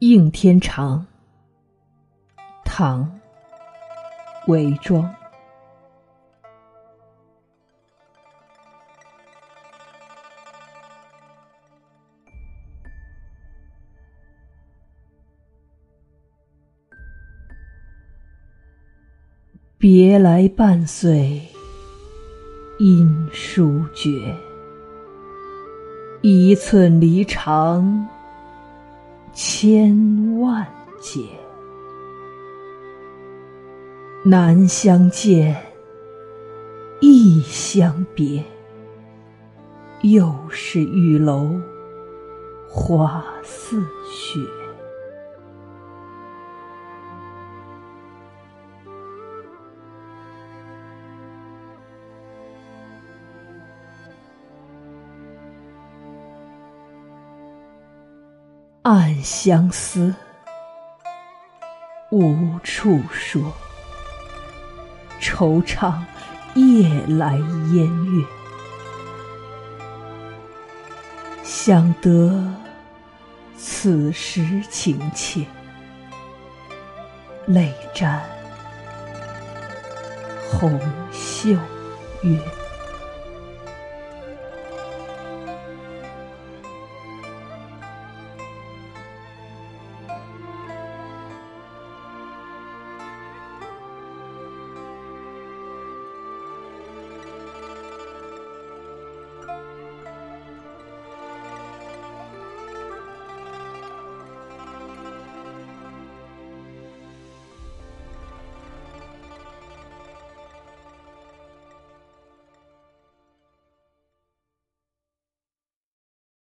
应天长，唐·韦庄。别来半岁，音书绝。一寸离肠。千万劫，难相见，亦相别。又是玉楼花似雪。暗相思，无处说。惆怅夜来烟月，想得此时情切，泪沾红袖月。